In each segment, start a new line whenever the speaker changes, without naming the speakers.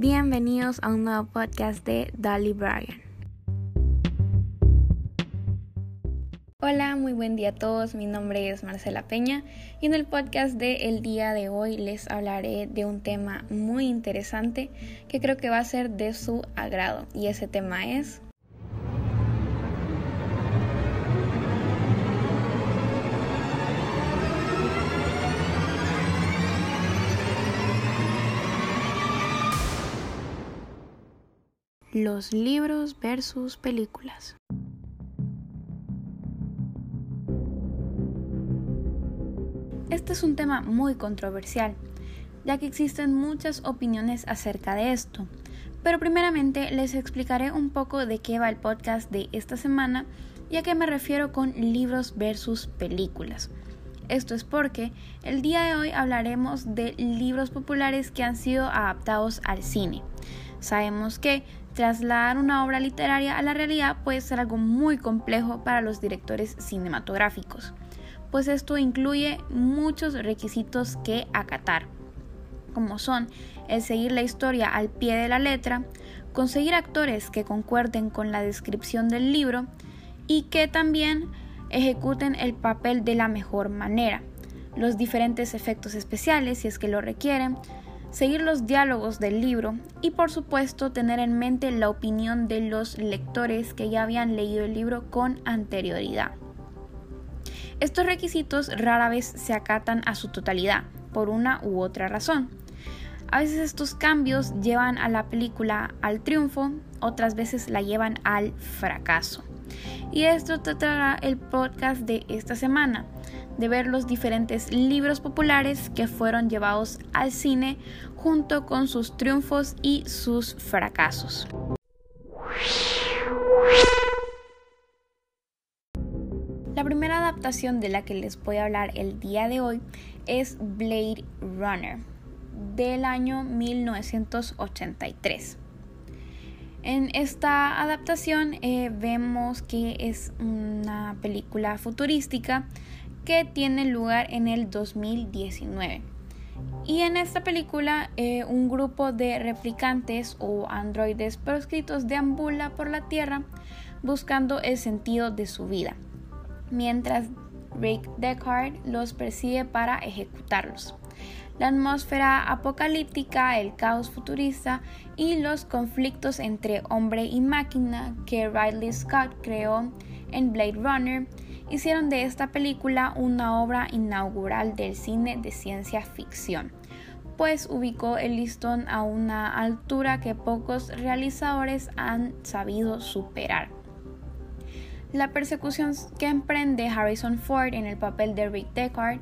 Bienvenidos a un nuevo podcast de Dolly Bryan. Hola, muy buen día a todos. Mi nombre es Marcela Peña y en el podcast de el día de hoy les hablaré de un tema muy interesante que creo que va a ser de su agrado y ese tema es los libros versus películas. Este es un tema muy controversial, ya que existen muchas opiniones acerca de esto. Pero primeramente les explicaré un poco de qué va el podcast de esta semana y a qué me refiero con libros versus películas. Esto es porque el día de hoy hablaremos de libros populares que han sido adaptados al cine. Sabemos que trasladar una obra literaria a la realidad puede ser algo muy complejo para los directores cinematográficos, pues esto incluye muchos requisitos que acatar, como son el seguir la historia al pie de la letra, conseguir actores que concuerden con la descripción del libro y que también ejecuten el papel de la mejor manera, los diferentes efectos especiales si es que lo requieren, seguir los diálogos del libro y por supuesto tener en mente la opinión de los lectores que ya habían leído el libro con anterioridad. Estos requisitos rara vez se acatan a su totalidad, por una u otra razón. A veces estos cambios llevan a la película al triunfo, otras veces la llevan al fracaso. Y esto tratará el podcast de esta semana, de ver los diferentes libros populares que fueron llevados al cine junto con sus triunfos y sus fracasos. La primera adaptación de la que les voy a hablar el día de hoy es Blade Runner del año 1983. En esta adaptación eh, vemos que es una película futurística que tiene lugar en el 2019. Y en esta película eh, un grupo de replicantes o androides proscritos deambula por la Tierra buscando el sentido de su vida, mientras Rick Deckard los persigue para ejecutarlos la atmósfera apocalíptica, el caos futurista y los conflictos entre hombre y máquina que Ridley Scott creó en Blade Runner hicieron de esta película una obra inaugural del cine de ciencia ficción, pues ubicó el listón a una altura que pocos realizadores han sabido superar. La persecución que emprende Harrison Ford en el papel de Rick Deckard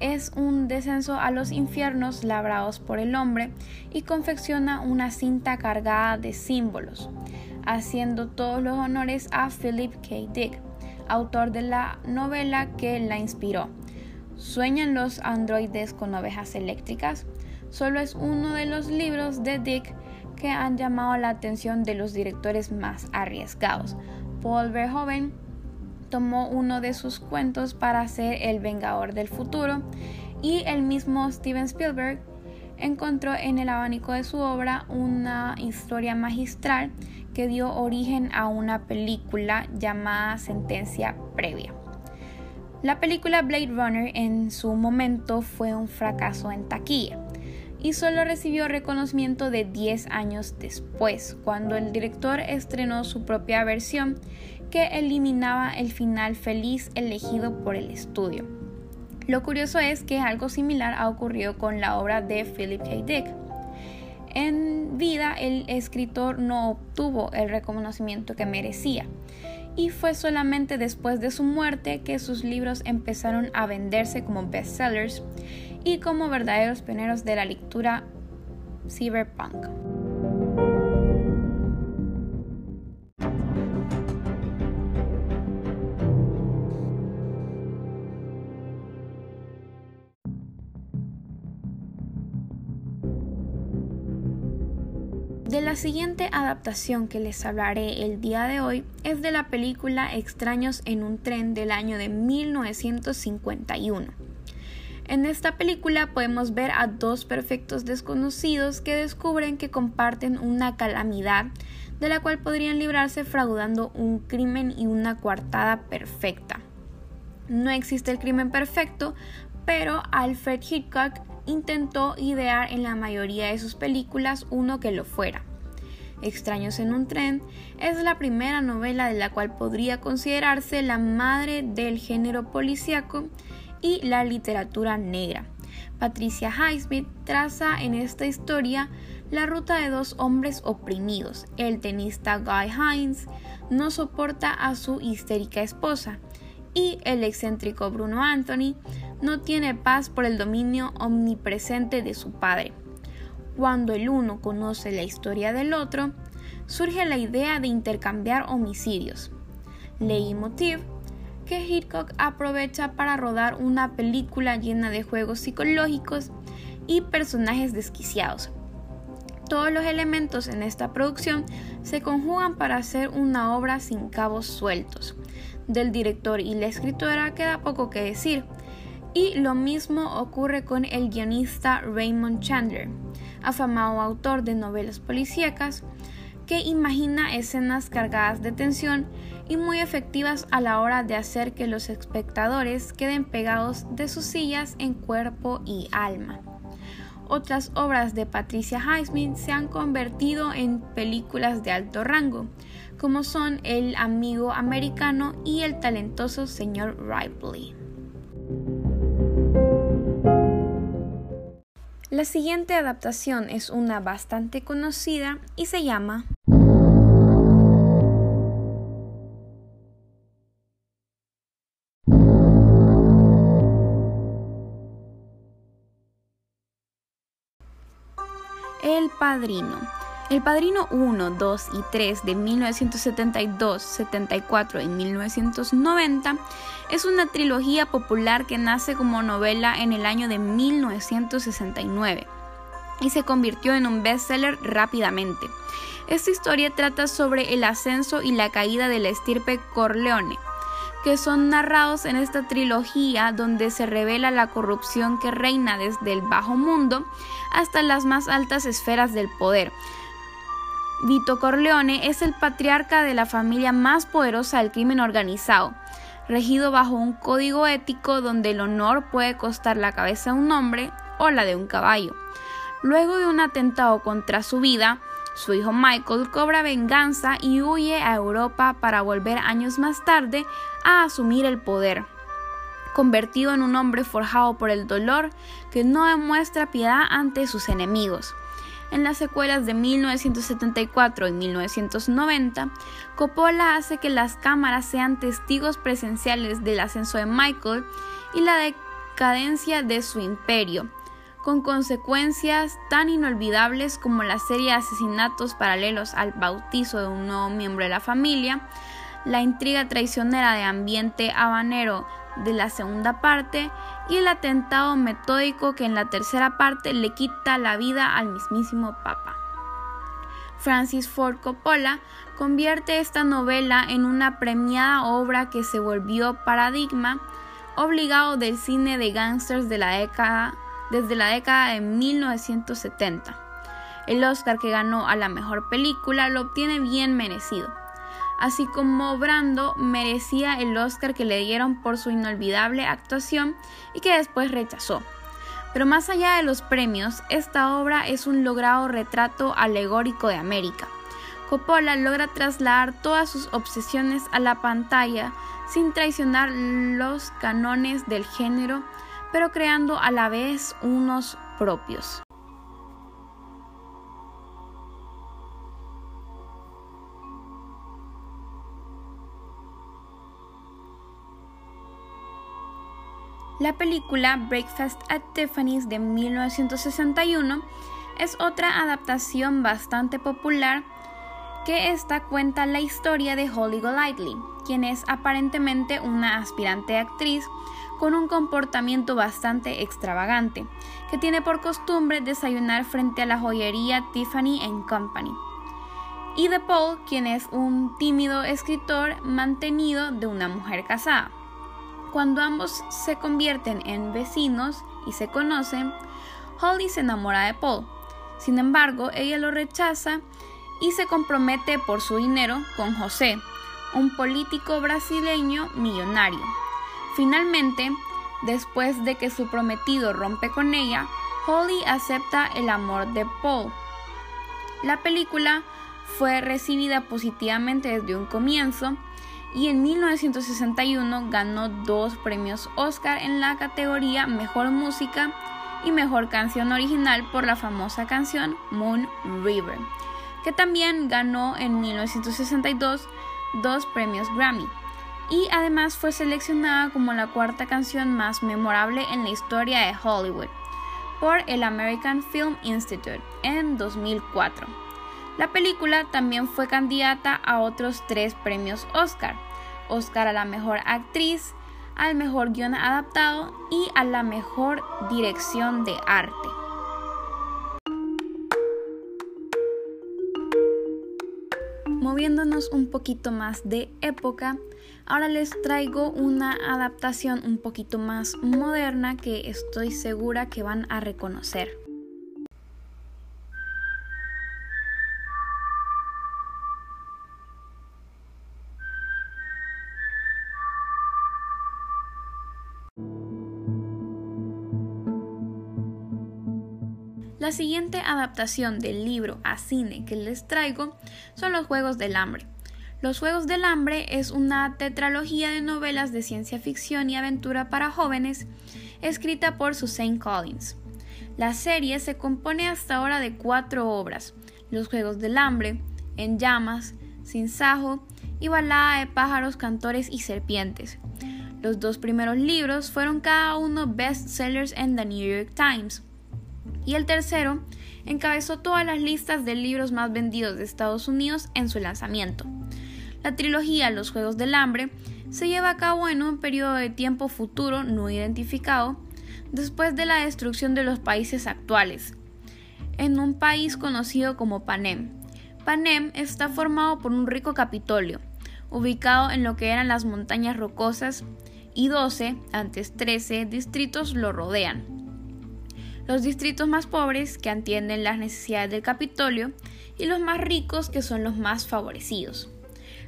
es un descenso a los infiernos labrados por el hombre y confecciona una cinta cargada de símbolos, haciendo todos los honores a Philip K. Dick, autor de la novela que la inspiró. ¿Sueñan los androides con ovejas eléctricas? Solo es uno de los libros de Dick que han llamado la atención de los directores más arriesgados. Paul Verhoeven tomó uno de sus cuentos para ser el Vengador del Futuro y el mismo Steven Spielberg encontró en el abanico de su obra una historia magistral dio origen a una película llamada Sentencia Previa. La película Blade Runner en su momento fue un fracaso en taquilla y solo recibió reconocimiento de 10 años después, cuando el director estrenó su propia versión que eliminaba el final feliz elegido por el estudio. Lo curioso es que algo similar ha ocurrido con la obra de Philip K. Dick. En vida el escritor no obtuvo el reconocimiento que merecía y fue solamente después de su muerte que sus libros empezaron a venderse como bestsellers y como verdaderos pioneros de la lectura cyberpunk. De la siguiente adaptación que les hablaré el día de hoy es de la película Extraños en un tren del año de 1951. En esta película podemos ver a dos perfectos desconocidos que descubren que comparten una calamidad de la cual podrían librarse fraudando un crimen y una coartada perfecta. No existe el crimen perfecto, pero Alfred Hitchcock intentó idear en la mayoría de sus películas uno que lo fuera. Extraños en un tren es la primera novela de la cual podría considerarse la madre del género policíaco y la literatura negra. Patricia Highsmith traza en esta historia la ruta de dos hombres oprimidos. El tenista Guy Hines no soporta a su histérica esposa y el excéntrico Bruno Anthony no tiene paz por el dominio omnipresente de su padre. Cuando el uno conoce la historia del otro, surge la idea de intercambiar homicidios. Leitmotiv que Hitchcock aprovecha para rodar una película llena de juegos psicológicos y personajes desquiciados. Todos los elementos en esta producción se conjugan para hacer una obra sin cabos sueltos. Del director y la escritora queda poco que decir, y lo mismo ocurre con el guionista Raymond Chandler, afamado autor de novelas policíacas, que imagina escenas cargadas de tensión y muy efectivas a la hora de hacer que los espectadores queden pegados de sus sillas en cuerpo y alma. Otras obras de Patricia Highsmith se han convertido en películas de alto rango, como son El amigo americano y El talentoso señor Ripley. La siguiente adaptación es una bastante conocida y se llama El Padrino. El Padrino 1, 2 y 3 de 1972, 74 y 1990 es una trilogía popular que nace como novela en el año de 1969 y se convirtió en un bestseller rápidamente. Esta historia trata sobre el ascenso y la caída de la estirpe Corleone, que son narrados en esta trilogía donde se revela la corrupción que reina desde el bajo mundo hasta las más altas esferas del poder. Vito Corleone es el patriarca de la familia más poderosa del crimen organizado, regido bajo un código ético donde el honor puede costar la cabeza de un hombre o la de un caballo. Luego de un atentado contra su vida, su hijo Michael cobra venganza y huye a Europa para volver años más tarde a asumir el poder, convertido en un hombre forjado por el dolor que no demuestra piedad ante sus enemigos. En las secuelas de 1974 y 1990, Coppola hace que las cámaras sean testigos presenciales del ascenso de Michael y la decadencia de su imperio, con consecuencias tan inolvidables como la serie de asesinatos paralelos al bautizo de un nuevo miembro de la familia, la intriga traicionera de ambiente habanero de la segunda parte y el atentado metódico que en la tercera parte le quita la vida al mismísimo Papa. Francis Ford Coppola convierte esta novela en una premiada obra que se volvió paradigma obligado del cine de gángsters de la década desde la década de 1970. El Oscar que ganó a la mejor película lo obtiene bien merecido, así como Brando merecía el Oscar que le dieron por su inolvidable actuación y que después rechazó. Pero más allá de los premios, esta obra es un logrado retrato alegórico de América. Coppola logra trasladar todas sus obsesiones a la pantalla sin traicionar los canones del género pero creando a la vez unos propios. La película Breakfast at Tiffany's de 1961 es otra adaptación bastante popular que esta cuenta la historia de Holly Golightly, quien es aparentemente una aspirante actriz con un comportamiento bastante extravagante, que tiene por costumbre desayunar frente a la joyería Tiffany Company. Y de Paul, quien es un tímido escritor mantenido de una mujer casada. Cuando ambos se convierten en vecinos y se conocen, Holly se enamora de Paul. Sin embargo, ella lo rechaza y se compromete por su dinero con José, un político brasileño millonario. Finalmente, después de que su prometido rompe con ella, Holly acepta el amor de Paul. La película fue recibida positivamente desde un comienzo y en 1961 ganó dos premios Oscar en la categoría Mejor Música y Mejor Canción Original por la famosa canción Moon River, que también ganó en 1962 dos premios Grammy. Y además fue seleccionada como la cuarta canción más memorable en la historia de Hollywood por el American Film Institute en 2004. La película también fue candidata a otros tres premios Oscar, Oscar a la mejor actriz, al mejor guion adaptado y a la mejor dirección de arte. Moviéndonos un poquito más de época, ahora les traigo una adaptación un poquito más moderna que estoy segura que van a reconocer. La siguiente adaptación del libro a cine que les traigo son Los Juegos del Hambre. Los Juegos del Hambre es una tetralogía de novelas de ciencia ficción y aventura para jóvenes escrita por Suzanne Collins. La serie se compone hasta ahora de cuatro obras, Los Juegos del Hambre, En Llamas, Sin Sajo y Balada de pájaros, cantores y serpientes. Los dos primeros libros fueron cada uno bestsellers en The New York Times y el tercero encabezó todas las listas de libros más vendidos de Estados Unidos en su lanzamiento. La trilogía Los Juegos del Hambre se lleva a cabo en un periodo de tiempo futuro no identificado después de la destrucción de los países actuales, en un país conocido como Panem. Panem está formado por un rico Capitolio, ubicado en lo que eran las montañas rocosas, y 12, antes 13, distritos lo rodean los distritos más pobres que atienden las necesidades del Capitolio y los más ricos que son los más favorecidos.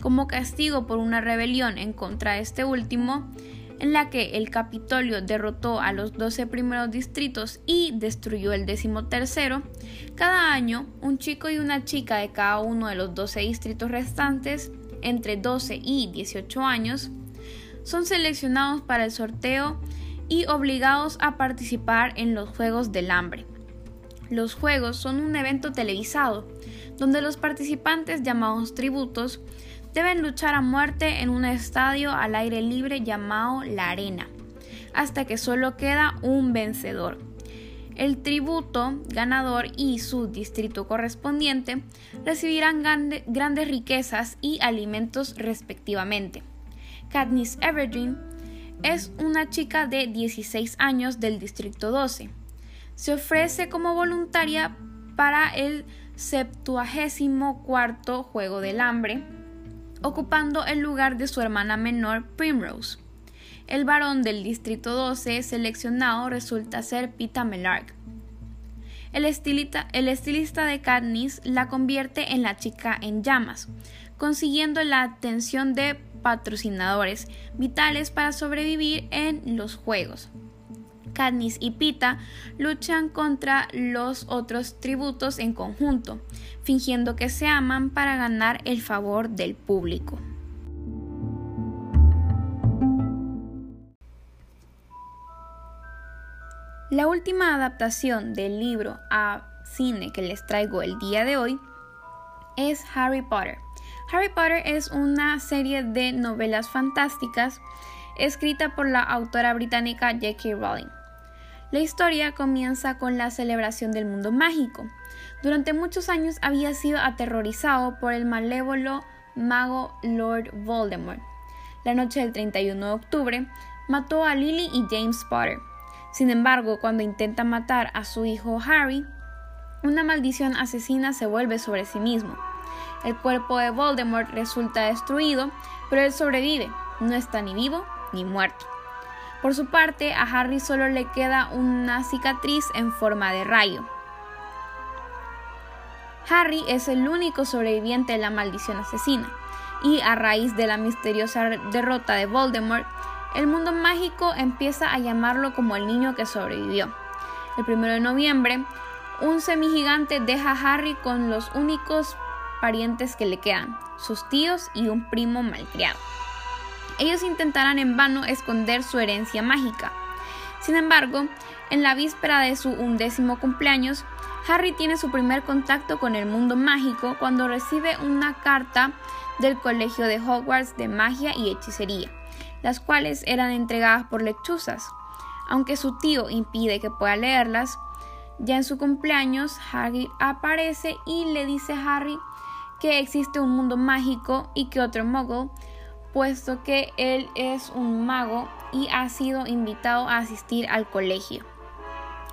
Como castigo por una rebelión en contra de este último, en la que el Capitolio derrotó a los 12 primeros distritos y destruyó el tercero, cada año un chico y una chica de cada uno de los 12 distritos restantes, entre 12 y 18 años, son seleccionados para el sorteo y obligados a participar en los Juegos del Hambre. Los Juegos son un evento televisado, donde los participantes llamados tributos deben luchar a muerte en un estadio al aire libre llamado la Arena, hasta que solo queda un vencedor. El tributo ganador y su distrito correspondiente recibirán grandes riquezas y alimentos respectivamente. Katniss Everdeen es una chica de 16 años del Distrito 12. Se ofrece como voluntaria para el 74 Juego del Hambre, ocupando el lugar de su hermana menor Primrose. El varón del Distrito 12 seleccionado resulta ser Pita Melark. El estilista, de Katniss la convierte en la chica en llamas, consiguiendo la atención de patrocinadores vitales para sobrevivir en los juegos. Katniss y Pita luchan contra los otros tributos en conjunto, fingiendo que se aman para ganar el favor del público. La última adaptación del libro a cine que les traigo el día de hoy es Harry Potter. Harry Potter es una serie de novelas fantásticas escrita por la autora británica J.K. Rowling. La historia comienza con la celebración del mundo mágico. Durante muchos años había sido aterrorizado por el malévolo mago Lord Voldemort. La noche del 31 de octubre mató a Lily y James Potter. Sin embargo, cuando intenta matar a su hijo Harry, una maldición asesina se vuelve sobre sí mismo. El cuerpo de Voldemort resulta destruido, pero él sobrevive, no está ni vivo ni muerto. Por su parte, a Harry solo le queda una cicatriz en forma de rayo. Harry es el único sobreviviente de la maldición asesina, y a raíz de la misteriosa derrota de Voldemort, el mundo mágico empieza a llamarlo como el niño que sobrevivió. El 1 de noviembre, un semigigante deja a Harry con los únicos parientes que le quedan, sus tíos y un primo malcriado. Ellos intentarán en vano esconder su herencia mágica. Sin embargo, en la víspera de su undécimo cumpleaños, Harry tiene su primer contacto con el mundo mágico cuando recibe una carta del Colegio de Hogwarts de Magia y Hechicería, las cuales eran entregadas por lechuzas. Aunque su tío impide que pueda leerlas, ya en su cumpleaños Harry aparece y le dice a Harry existe un mundo mágico y que otro muggle, puesto que él es un mago y ha sido invitado a asistir al colegio.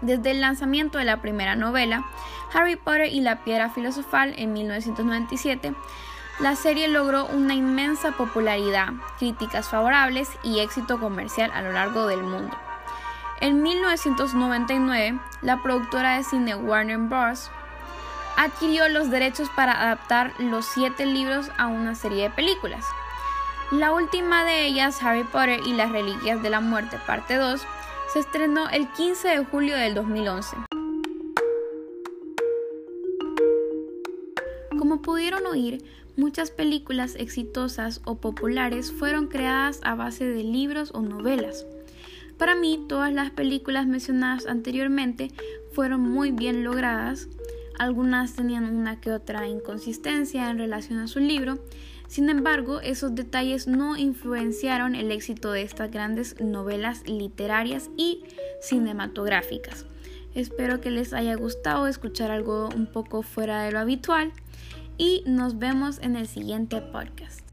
Desde el lanzamiento de la primera novela, Harry Potter y la Piedra Filosofal en 1997, la serie logró una inmensa popularidad, críticas favorables y éxito comercial a lo largo del mundo. En 1999, la productora de cine Warner Bros. Adquirió los derechos para adaptar los siete libros a una serie de películas. La última de ellas, Harry Potter y las Reliquias de la Muerte, parte 2, se estrenó el 15 de julio del 2011. Como pudieron oír, muchas películas exitosas o populares fueron creadas a base de libros o novelas. Para mí, todas las películas mencionadas anteriormente fueron muy bien logradas. Algunas tenían una que otra inconsistencia en relación a su libro, sin embargo, esos detalles no influenciaron el éxito de estas grandes novelas literarias y cinematográficas. Espero que les haya gustado escuchar algo un poco fuera de lo habitual y nos vemos en el siguiente podcast.